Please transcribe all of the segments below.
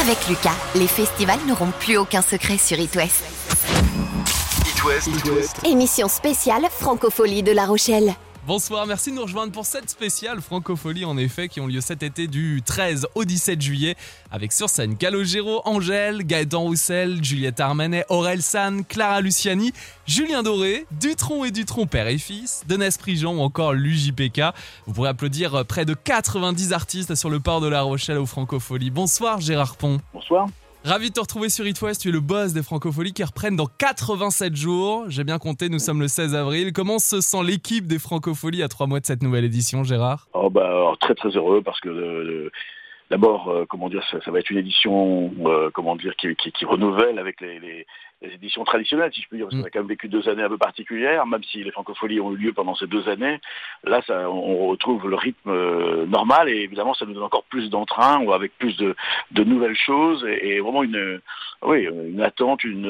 Avec Lucas, les festivals n'auront plus aucun secret sur It West. It West. It West. Émission spéciale Francophonie de La Rochelle. Bonsoir, merci de nous rejoindre pour cette spéciale Francofolie en effet qui ont lieu cet été du 13 au 17 juillet avec sur scène Calogero, Angèle, Gaëtan Roussel, Juliette Armanet, Aurel San, Clara Luciani, Julien Doré, Dutron et Dutron père et fils, Denis Prigent ou encore l'UJPK. Vous pourrez applaudir près de 90 artistes sur le port de La Rochelle aux Francofolie. Bonsoir Gérard Pont. Bonsoir. Ravi de te retrouver sur It West, tu es le boss des Francopholies qui reprennent dans 87 jours. J'ai bien compté, nous sommes le 16 avril. Comment se sent l'équipe des Francopholies à trois mois de cette nouvelle édition, Gérard? Oh bah, Très très heureux parce que euh, d'abord, euh, comment dire, ça, va être une édition, euh, comment dire, qui, renouvelle avec les les éditions traditionnelles, si je peux dire, parce qu'on a mm. quand même vécu deux années un peu particulières, même si les francopholies ont eu lieu pendant ces deux années. Là, ça, on retrouve le rythme euh, normal et évidemment, ça nous donne encore plus d'entrain, ou avec plus de, de nouvelles choses et, vraiment une, oui, une attente, une,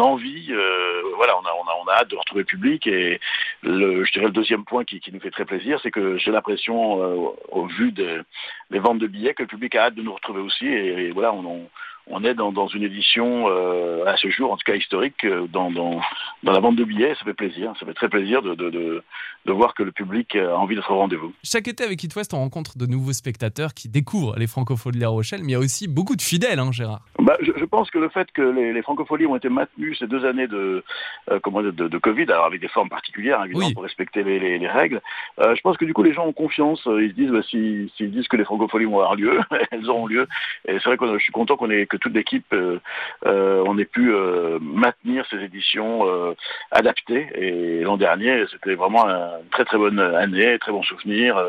envie. Euh, voilà, on a, on, a, on a hâte de retrouver le public et le, je dirais le deuxième point qui, qui nous fait très plaisir, c'est que j'ai l'impression, euh, au vu des, ventes de billets, que le public a hâte de nous retrouver aussi et, voilà, on on est dans, une édition euh, à ce jour, en tout cas historique, euh, dans, dans, la vente de billets. Ça fait plaisir, ça fait très plaisir de, de, de, voir que le public a envie d'être au rendez-vous. Chaque été avec It West, on rencontre de nouveaux spectateurs qui découvrent les francopholies de La Rochelle, mais il y a aussi beaucoup de fidèles, hein, Gérard. Bah, je, pense que le fait que les, les francopholies ont été maintenues ces deux années de, euh, comment de, de, Covid, alors avec des formes particulières, évidemment, pour respecter les, les, règles, je pense que du coup les gens ont confiance. Ils se disent, bah, s'ils disent que les francopholies vont avoir lieu, elles auront lieu. Et c'est vrai que je suis content qu'on ait que toute l'équipe, euh, euh, on ait pu euh, maintenir ces éditions adaptées. Et l'an dernier, c'était vraiment une très très bonne année, très bon souvenir.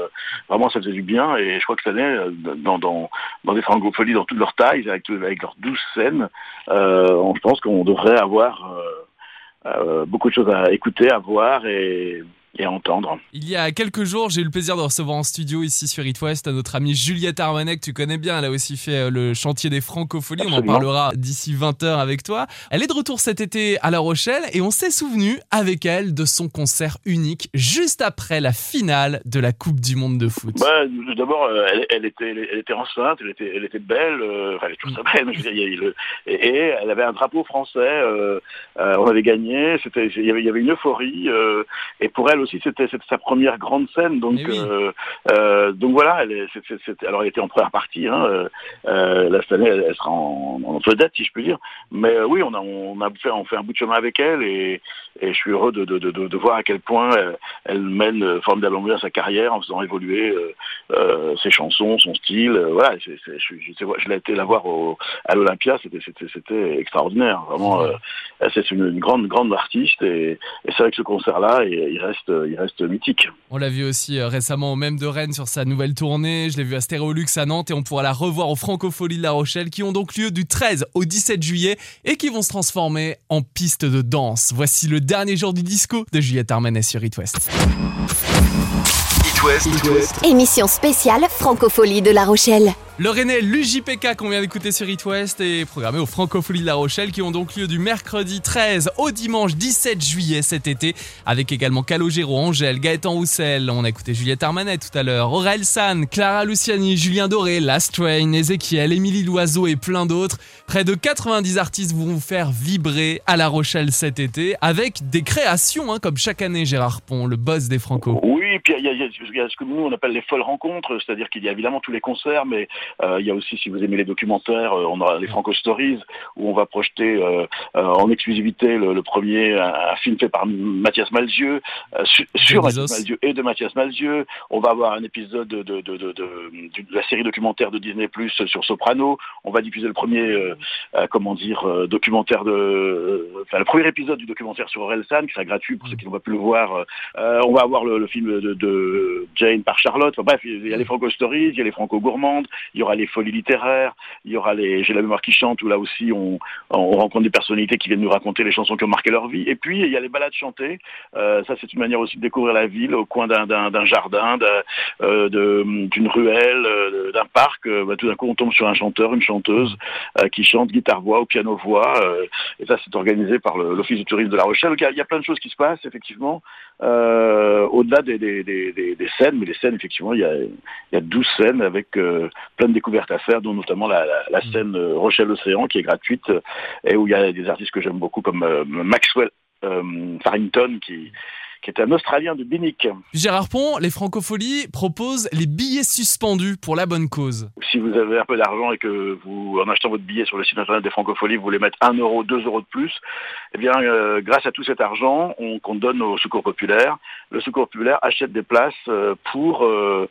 vraiment, ça faisait du bien. Et je crois que cette année, dans, dans, dans des francopholies dans toutes leurs tailles, avec, avec leurs douze scènes, on, je pense qu'on devrait avoir beaucoup de choses à écouter, à voir et et entendre. Il y a quelques jours, j'ai eu le plaisir de recevoir en studio ici sur It West notre amie Juliette Armanet, que tu connais bien. Elle a aussi fait euh, le chantier des francopholies. On en parlera d'ici 20h avec toi. Elle est de retour cet été à La Rochelle et on s'est souvenu avec elle de son concert unique juste après la finale de la Coupe du Monde de foot. Bah, D'abord, euh, elle, était, elle était enceinte, elle était, elle était belle, euh, enfin, elle est toujours ça belle, et, elle avait un drapeau français, on avait gagné, il y avait, il y avait une euphorie, et pour elle, aussi, c'était sa première grande scène. Donc, euh, euh, donc voilà, elle est, alors elle était en première partie. Hein, euh, euh cette année, elle, sera en, en vedette, si je puis dire. Mais oui, on a, on a fait, on fait un bout de chemin avec elle et, et je suis heureux de, de, de, de voir à quel point elle, mène formidablement bien sa carrière en faisant évoluer ses chansons, son style. voilà, je, je l'ai été la voir au, à l'Olympia, c'était, c'était, extraordinaire. Vraiment, c'est une, une, grande, grande artiste et, et c'est vrai que ce concert-là, il reste il reste mythique. On l'a vu aussi euh, récemment au même de Rennes sur sa nouvelle tournée. Je l'ai vu à Stéréolux à Nantes et on pourra la revoir aux Francopholies de La Rochelle qui ont donc lieu du 13 au 17 juillet et qui vont se transformer en piste de danse. Voici le dernier jour du disco de Juliette Armanet sur It West. Émission spéciale Francophonie de La Rochelle. Le Rennais l'UJPK qu'on vient d'écouter sur It West est programmé aux Francopholies de La Rochelle qui ont donc lieu du mercredi 13 au dimanche 17 juillet cet été avec également Calogero, Angèle, Gaëtan Roussel, on a écouté Juliette Armanet tout à l'heure, Aurel San, Clara Luciani, Julien Doré, Last Train, Ezekiel, Émilie Loiseau et plein d'autres. Près de 90 artistes vont vous faire vibrer à La Rochelle cet été avec des créations hein, comme chaque année Gérard Pont, le boss des Franco. Oui, puis il y, a ce que nous on appelle les folles rencontres, c'est-à-dire qu'il y a évidemment tous les concerts mais il y a aussi, si vous aimez les documentaires, euh, on aura les Franco Stories, où on va projeter euh, en exclusivité le, premier, un, film fait par Mathias Malzieu, sur Mathias Malzieu et de Mathias Malzieu. On va avoir un épisode de, de, de, de, la série documentaire de Disney Plus sur Soprano. On va diffuser le premier, comment dire, documentaire de, enfin le premier épisode du documentaire sur Orelsan, qui sera gratuit pour ceux qui n'ont pas pu le voir. on va avoir le, film de, Jane par Charlotte. bref, il y a les Franco Stories, il y a les Franco Gourmandes, il y aura les folies littéraires, il y aura les J'ai la mémoire qui chante, où là aussi on, on, rencontre des personnalités qui viennent nous raconter les chansons qui ont marqué leur vie. Et puis il y a les balades chantées, euh, ça c'est une manière aussi de découvrir la ville au coin d'un jardin, euh, d'une ruelle, euh, d'un parc. Bah, tout d'un coup on tombe sur un chanteur, une chanteuse qui chante guitare-voix ou piano-voix. et ça c'est organisé par l'Office du tourisme de La Rochelle. Donc il y, a plein de choses qui se passent effectivement, au-delà des, scènes, mais les scènes effectivement il y a, il y a 12 scènes avec plein de découvertes à faire, dont notamment la, la, mm. scène Rochelle Océan qui est gratuite et où il y a des artistes que j'aime beaucoup comme Maxwell Farrington qui qui est un Australien de Binic. Gérard Pont, les Francopholies proposent les billets suspendus pour la bonne cause. Si vous avez un peu d'argent et que vous, en achetant votre billet sur le site internet des Francopholies, vous voulez mettre 1 euro, 2 euros de plus, eh bien, euh, grâce à tout cet argent qu'on donne au Secours Populaire, le Secours Populaire achète des places euh, pour euh,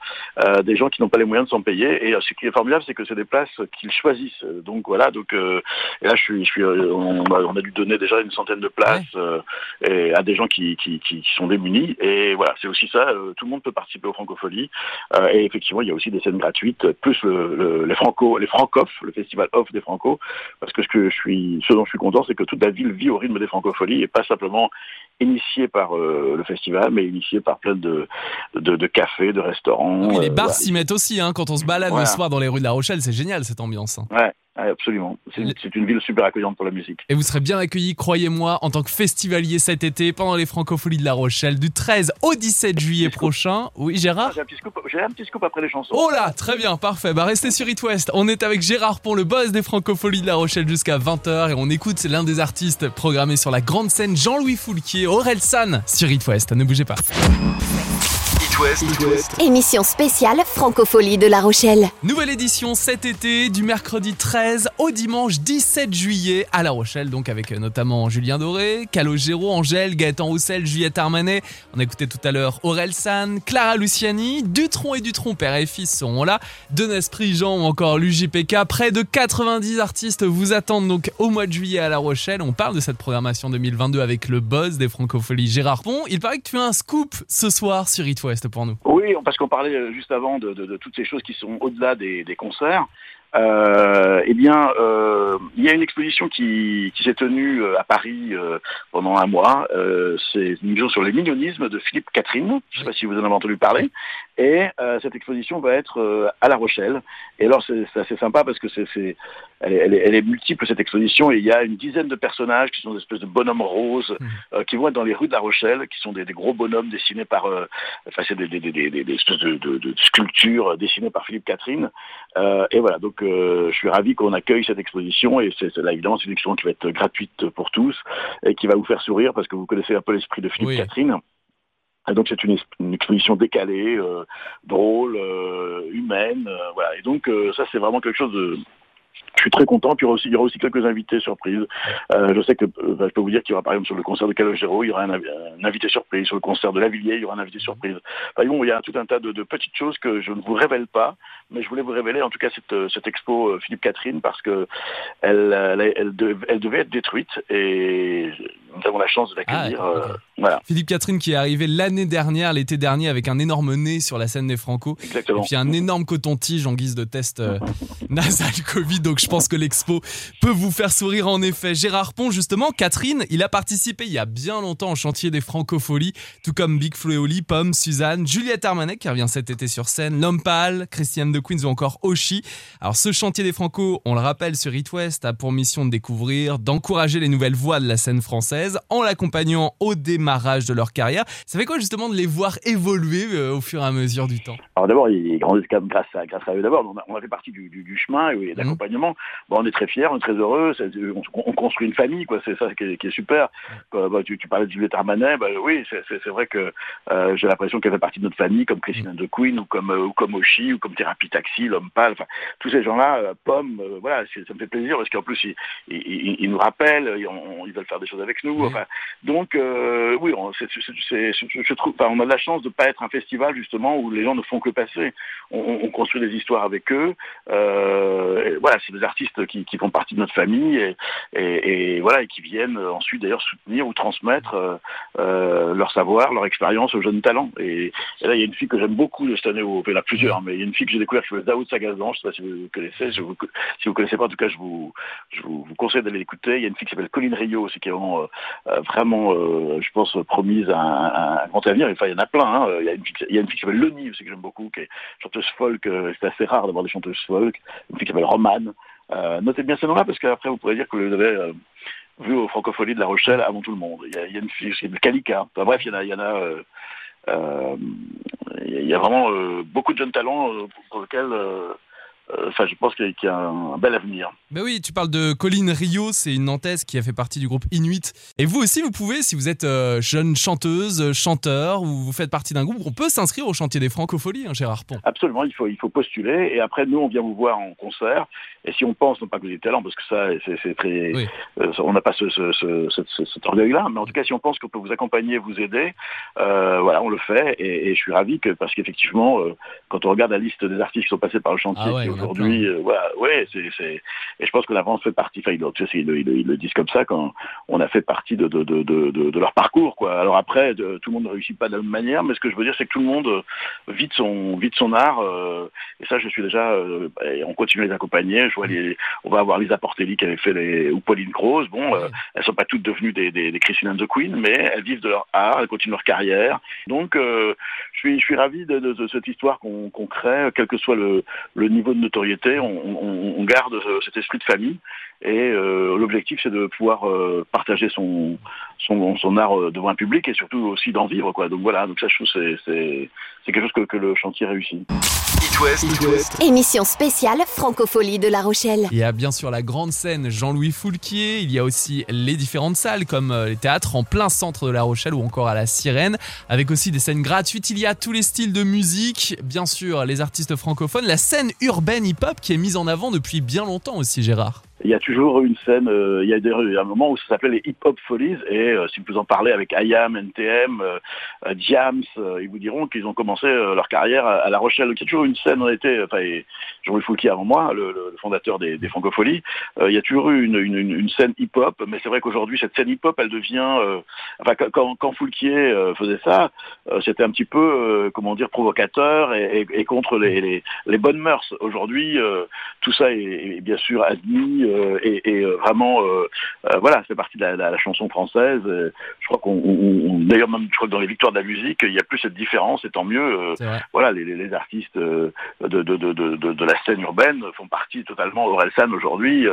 des gens qui n'ont pas les moyens de s'en payer. Et ce qui est formidable, c'est que c'est des places qu'ils choisissent. Donc voilà, donc et là, je suis, je suis, on, a, dû donner déjà une centaine de places et à des gens qui, qui, qui sont démunis. Et voilà, c'est aussi ça, euh, tout le monde peut participer aux francopholies. Euh, et effectivement, il y a aussi des scènes gratuites, plus le, les franco, les francophes, le festival off des franco, parce que ce que je suis, ce dont je suis content, c'est que toute la ville vit au rythme des francopholies et pas simplement initié par euh, le festival, mais initié par plein de, de, cafés, de restaurants. les bars s'y mettent aussi, hein, quand on se balade le soir dans les rues de La Rochelle, c'est génial cette ambiance. Hein. Ouais, absolument. C'est une ville super accueillante pour la musique. Et vous serez bien accueillis, croyez-moi, en tant que festivalier cet été pendant les Francopholies de La Rochelle du 13 au 17 juillet prochain. Oui, Gérard J'ai un, petit scoop après les chansons. Oh là, très bien, parfait. Bah restez sur It West. On est avec Gérard Pont, le boss des Francopholies de La Rochelle jusqu'à 20h et on écoute l'un des artistes programmés sur la grande scène Jean-Louis Foulquier, Aurel San sur It West. Ne bougez pas. Émission spéciale Francophonie de La Rochelle. Nouvelle édition cet été du mercredi 13 au dimanche 17 juillet à La Rochelle, donc avec euh, notamment Julien Doré, Calogero, Angèle, Gaëtan Roussel, Juliette Armanet. On a écouté tout à l'heure Aurel San, Clara Luciani, Dutron et Dutron, père et fils seront là, Denesprit Jean ou encore l'UJPK. Près de 90 artistes vous attendent donc au mois de juillet à La Rochelle. On parle de cette programmation 2022 avec le boss des Francopholies Gérard Pont. Il paraît que tu as un scoop ce soir sur It West pour nous. Oui, parce qu'on parlait euh, juste avant de, toutes ces choses qui sont au-delà des, concerts. Euh, eh bien, euh, il y a une exposition qui, s'est tenue à Paris pendant un mois. c'est une exposition sur le millionnisme de Philippe Catherine. Je ne sais pas si vous en avez entendu parler. Et cette exposition va être à La Rochelle. Et alors, c'est assez sympa parce que c'est, elle, est, multiple cette exposition. Et il y a une dizaine de personnages qui sont des espèces de bonhommes roses mmh. qui vont être dans les rues de La Rochelle, qui sont des, gros bonhommes dessinés par, enfin, c'est des, des, espèces de, sculptures dessinées par Philippe Catherine. Euh, et voilà, donc euh, je suis ravi qu'on accueille cette exposition et c'est là évidemment c'est une exposition qui va être gratuite pour tous et qui va vous faire sourire parce que vous connaissez un peu l'esprit de Philippe Catherine. Et donc c'est une, exposition décalée, euh, drôle, humaine, voilà. Et donc ça c'est vraiment quelque chose de je suis très content. Puis il y aura aussi, quelques invités surprises. Euh, je sais que euh, je peux vous dire qu'il y aura par exemple sur le concert de Calogero, il y aura un, invité surprise. Sur le concert de Lavillier, il y aura un invité surprise. Bon, il y a tout un tas de, petites choses que je ne vous révèle pas, mais je voulais vous révéler en tout cas cette, euh, expo Philippe Catherine parce que elle, elle, devait être détruite et nous avons la chance de l'accueillir. Ah, voilà. Philippe Catherine qui est arrivé l'année dernière, l'été dernier, avec un énorme nez sur la scène des Franco. Exactement. Et puis un énorme coton-tige en guise de test nasal Covid. Donc je pense que l'expo peut vous faire sourire en effet. Gérard Pont, justement, Catherine, il a participé il y a bien longtemps au chantier des Francopholies, tout comme Big Flo et Pomme, Suzanne, Juliette Armanet qui revient cet été sur scène, L'Homme Christiane de Queens ou encore Oshi. Alors ce chantier des Franco, on le rappelle sur It West, a pour mission de découvrir, d'encourager les nouvelles voix de la scène française en l'accompagnant au démarrage de leur carrière. Ça fait quoi justement de les voir évoluer euh, au fur et à mesure du temps? Alors d'abord, ils grandissent grâce à, grâce à eux d'abord. On, a fait partie du, chemin et mmh. d'accompagnement. Bon, on est très fiers, on est très heureux, on, construit une famille, quoi. C'est ça qui est, super. Bah, bah, tu, parlais de Juliette Armanet, bah, oui, c'est vrai que euh, j'ai l'impression qu'elle fait partie de notre famille, comme Christine de Queen ou comme euh, ou comme Oshi ou comme Thérapie Taxi, l'homme pâle. Enfin, tous ces gens-là, euh, Pomme, voilà, ça me fait plaisir parce qu'en plus ils, nous rappellent, ils, veulent faire des choses avec nous. Enfin, donc oui, on, je trouve, on a de la chance de ne pas être un festival justement où les gens ne font que passer. On, construit des histoires avec eux. voilà, c'est des artistes qui, font partie de notre famille et, voilà et qui viennent ensuite d'ailleurs soutenir ou transmettre euh, euh, leur savoir, leur expérience aux jeunes talents. Et, là, il y a une fille que j'aime beaucoup de cette année, enfin, il y en a plusieurs, mais il y a une fille que j'ai découvert qui s'appelle Daoud Sagazan, je ne sais pas si vous connaissez, si vous ne connaissez pas, en tout cas, je vous, je vous, conseille d'aller l'écouter. Il y a une fille qui s'appelle Colline Rio aussi, qui est vraiment, euh, vraiment je pense, promise à un, grand avenir. Il y en a plein. Hein. Il, y a une fille, qui s'appelle Leni aussi, que j'aime beaucoup, qui est chanteuse folk. c'est assez rare d'avoir des chanteuses folk. Une fille qui s'appelle Romane. Euh, notez bien ce nom-là parce qu'après vous pourrez dire que vous l'avez euh, vu aux Francopholies de La Rochelle avant tout le monde. Il y a, une fille, c'est Calica. Bref, il y en a, il y en a, euh, euh il y a vraiment beaucoup de jeunes talents pour lesquels euh, enfin, je pense qu'il y a un, bel avenir. Mais oui, tu parles de Colline Rio, c'est une Nantaise qui a fait partie du groupe Inuit. Et vous aussi, vous pouvez, si vous êtes euh, jeune chanteuse, chanteur, ou vous faites partie d'un groupe, on peut s'inscrire au chantier des francopholies, hein, Gérard Pont. Absolument, il faut, il faut postuler. Et après, nous, on vient vous voir en concert. Et si on pense, non pas que vous avez talent, parce que ça, c'est très, euh, on n'a pas ce, cet orgueil-là, mais en tout cas, si on pense qu'on peut vous accompagner, vous aider, voilà, on le fait. Et, je suis ravi que, parce qu'effectivement, quand on regarde la liste des artistes qui sont passés par le chantier, ah aujourd'hui, euh, voilà, ouais, c'est, et je pense que l'avance fait partie, enfin, ils, ils, le disent comme ça quand on a fait partie de, de, de, de, leur parcours, quoi. Alors après, tout le monde ne réussit pas de la même manière, mais ce que je veux dire, c'est que tout le monde euh, vit de son, vit de son art, euh, et ça, je suis déjà, on continue à les accompagner. Je vois les, on va avoir Lisa Portelli qui avait fait les, ou Pauline Grosse. Bon, elles sont pas toutes devenues des, des, des Christine and the Queen, mais elles vivent de leur art, elles continuent leur carrière. Donc, je suis, je suis ravi de, cette histoire qu'on, crée, quel que soit le, le niveau de notoriété, on, garde cet esprit de famille et euh, l'objectif c'est de pouvoir euh, partager son, son, art euh, devant un public et surtout aussi d'en vivre quoi. Donc voilà, donc ça je trouve c'est c'est quelque chose que, que, le chantier réussit. Émission spéciale Francophonie de La Rochelle. Il y a bien sûr la grande scène Jean-Louis Foulquier, il y a aussi les différentes salles comme les théâtres en plein centre de La Rochelle ou encore à la Sirène, avec aussi des scènes gratuites. Il y a tous les styles de musique, bien sûr les artistes francophones, la scène urbaine hip-hop qui est mise en avant depuis bien longtemps aussi Gérard il y a toujours une scène, euh, il, y a des, un moment où ça s'appelait les Hip Hop Folies, et euh, si vous en parlez avec IAM, NTM, euh, Diams, ils vous diront qu'ils ont commencé leur carrière à, La Rochelle. il y a toujours une scène, on était, enfin, Jean-Louis Fouquier avant moi, le, fondateur des, des Francopholies, il y a toujours eu une, scène hip-hop, mais c'est vrai qu'aujourd'hui, cette scène hip-hop, elle devient, enfin, quand, quand Foulquier faisait ça, c'était un petit peu, comment dire, provocateur et, contre les, bonnes mœurs. Aujourd'hui, tout ça est bien sûr admis, euh, et, euh, vraiment, euh, voilà, c'est partie de la, chanson française. je crois qu'on, d'ailleurs même, je crois que dans les victoires de la musique, il n'y a plus cette différence, et tant mieux. voilà, les, artistes de, de, de, la scène urbaine font partie totalement. Orelsan aujourd'hui,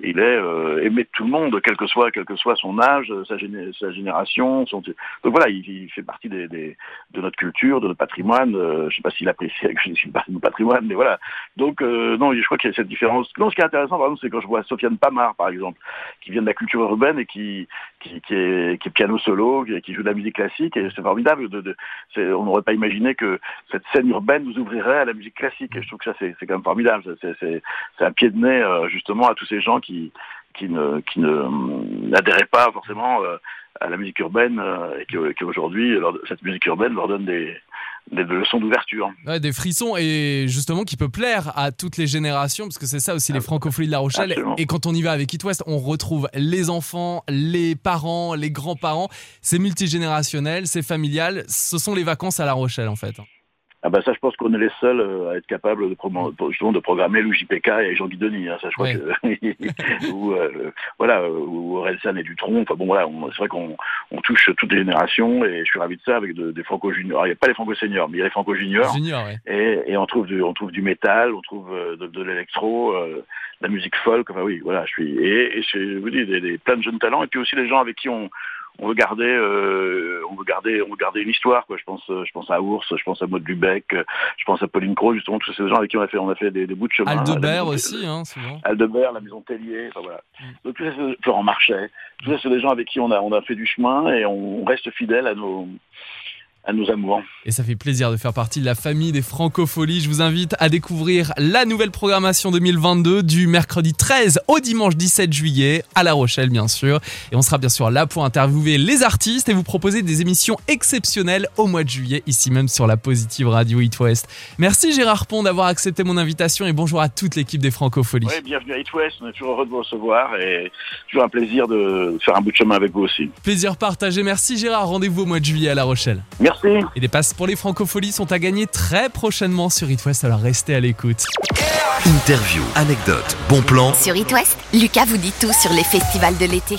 il est aimé de tout le monde, quel que soit, quel que soit son âge, sa, sa génération. Son... Donc voilà, il, fait partie des, de notre culture, de notre patrimoine. je ne sais pas s'il apprécie suis partie de notre patrimoine, mais voilà. Donc non, je crois qu'il y a cette différence. Non, ce qui est intéressant, par exemple, c'est quand je vois Sofiane Pamar, par exemple, qui vient de la culture urbaine et qui, qui, est, qui est, piano solo, qui, joue de la musique classique, et c'est formidable. De, on n'aurait pas imaginé que cette scène urbaine nous ouvrirait à la musique classique, et je trouve que ça, c'est quand même formidable. C'est un pied de nez, euh, justement, à tous ces gens qui, qui ne qui ne n'adhéraient pas forcément euh, à la musique urbaine euh, et qu'aujourd'hui cette musique urbaine leur donne des des leçons d'ouverture. Ouais, des frissons et justement qui peut plaire à toutes les générations parce que c'est ça aussi les francopholies de La Rochelle. Et quand on y va avec It West, on retrouve les enfants, les parents, les grands-parents. C'est multigénérationnel, c'est familial. Ce sont les vacances à La Rochelle en fait. Ah bah ça, je pense qu'on est les seuls euh, à être capables de, de programmer l'UJPK et Jean Guidoni. Hein, ça, je crois que ou euh, voilà, ou Orelsan et Dutron. Enfin bon, voilà, c'est vrai qu'on on touche toutes les générations et je suis ravi de ça avec des franco juniors. Il n'y a pas les franco seniors, mais il y a les franco juniors. et, et, on trouve du, on trouve du métal, on trouve euh, de, de l'électro, de la musique folk. Enfin oui, voilà, je suis et, et je vous dis des, des, plein de jeunes talents et puis aussi les gens avec qui on on veut garder, euh, on veut garder, on veut garder une histoire. Quoi. Je pense, je pense à Ours, je pense à Maud Lubeck, je pense à Pauline Croix, justement tous ces gens avec qui on a fait, on a fait des, bouts de chemin. Aldebert aussi, hein, souvent. Aldebert, la maison Tellier, enfin voilà. Mm. Donc tout ça, Florent Marchais, c'est des gens avec qui on a, on a fait du chemin et on reste fidèle à nos, à nos amours. Et ça fait plaisir de faire partie de la famille des Francopholies. Je vous invite à découvrir la nouvelle programmation 2022 du mercredi 13 au dimanche 17 juillet à La Rochelle, bien sûr. Et on sera bien sûr là pour interviewer les artistes et vous proposer des émissions exceptionnelles au mois de juillet, ici même sur la Positive Radio Eat West. Merci Gérard Pont d'avoir accepté mon invitation et bonjour à toute l'équipe des Francopholies. Oui, bienvenue à Eat West. On est toujours heureux de vous recevoir et toujours un plaisir de faire un bout de chemin avec vous aussi. Plaisir partagé. Merci Gérard. Rendez-vous au mois de juillet à La Rochelle. Merci. Et des passes pour les francopholies sont à gagner très prochainement sur It alors restez à l'écoute. Interview, anecdote, bon plan. Sur It Lucas vous dit tout sur les festivals de l'été.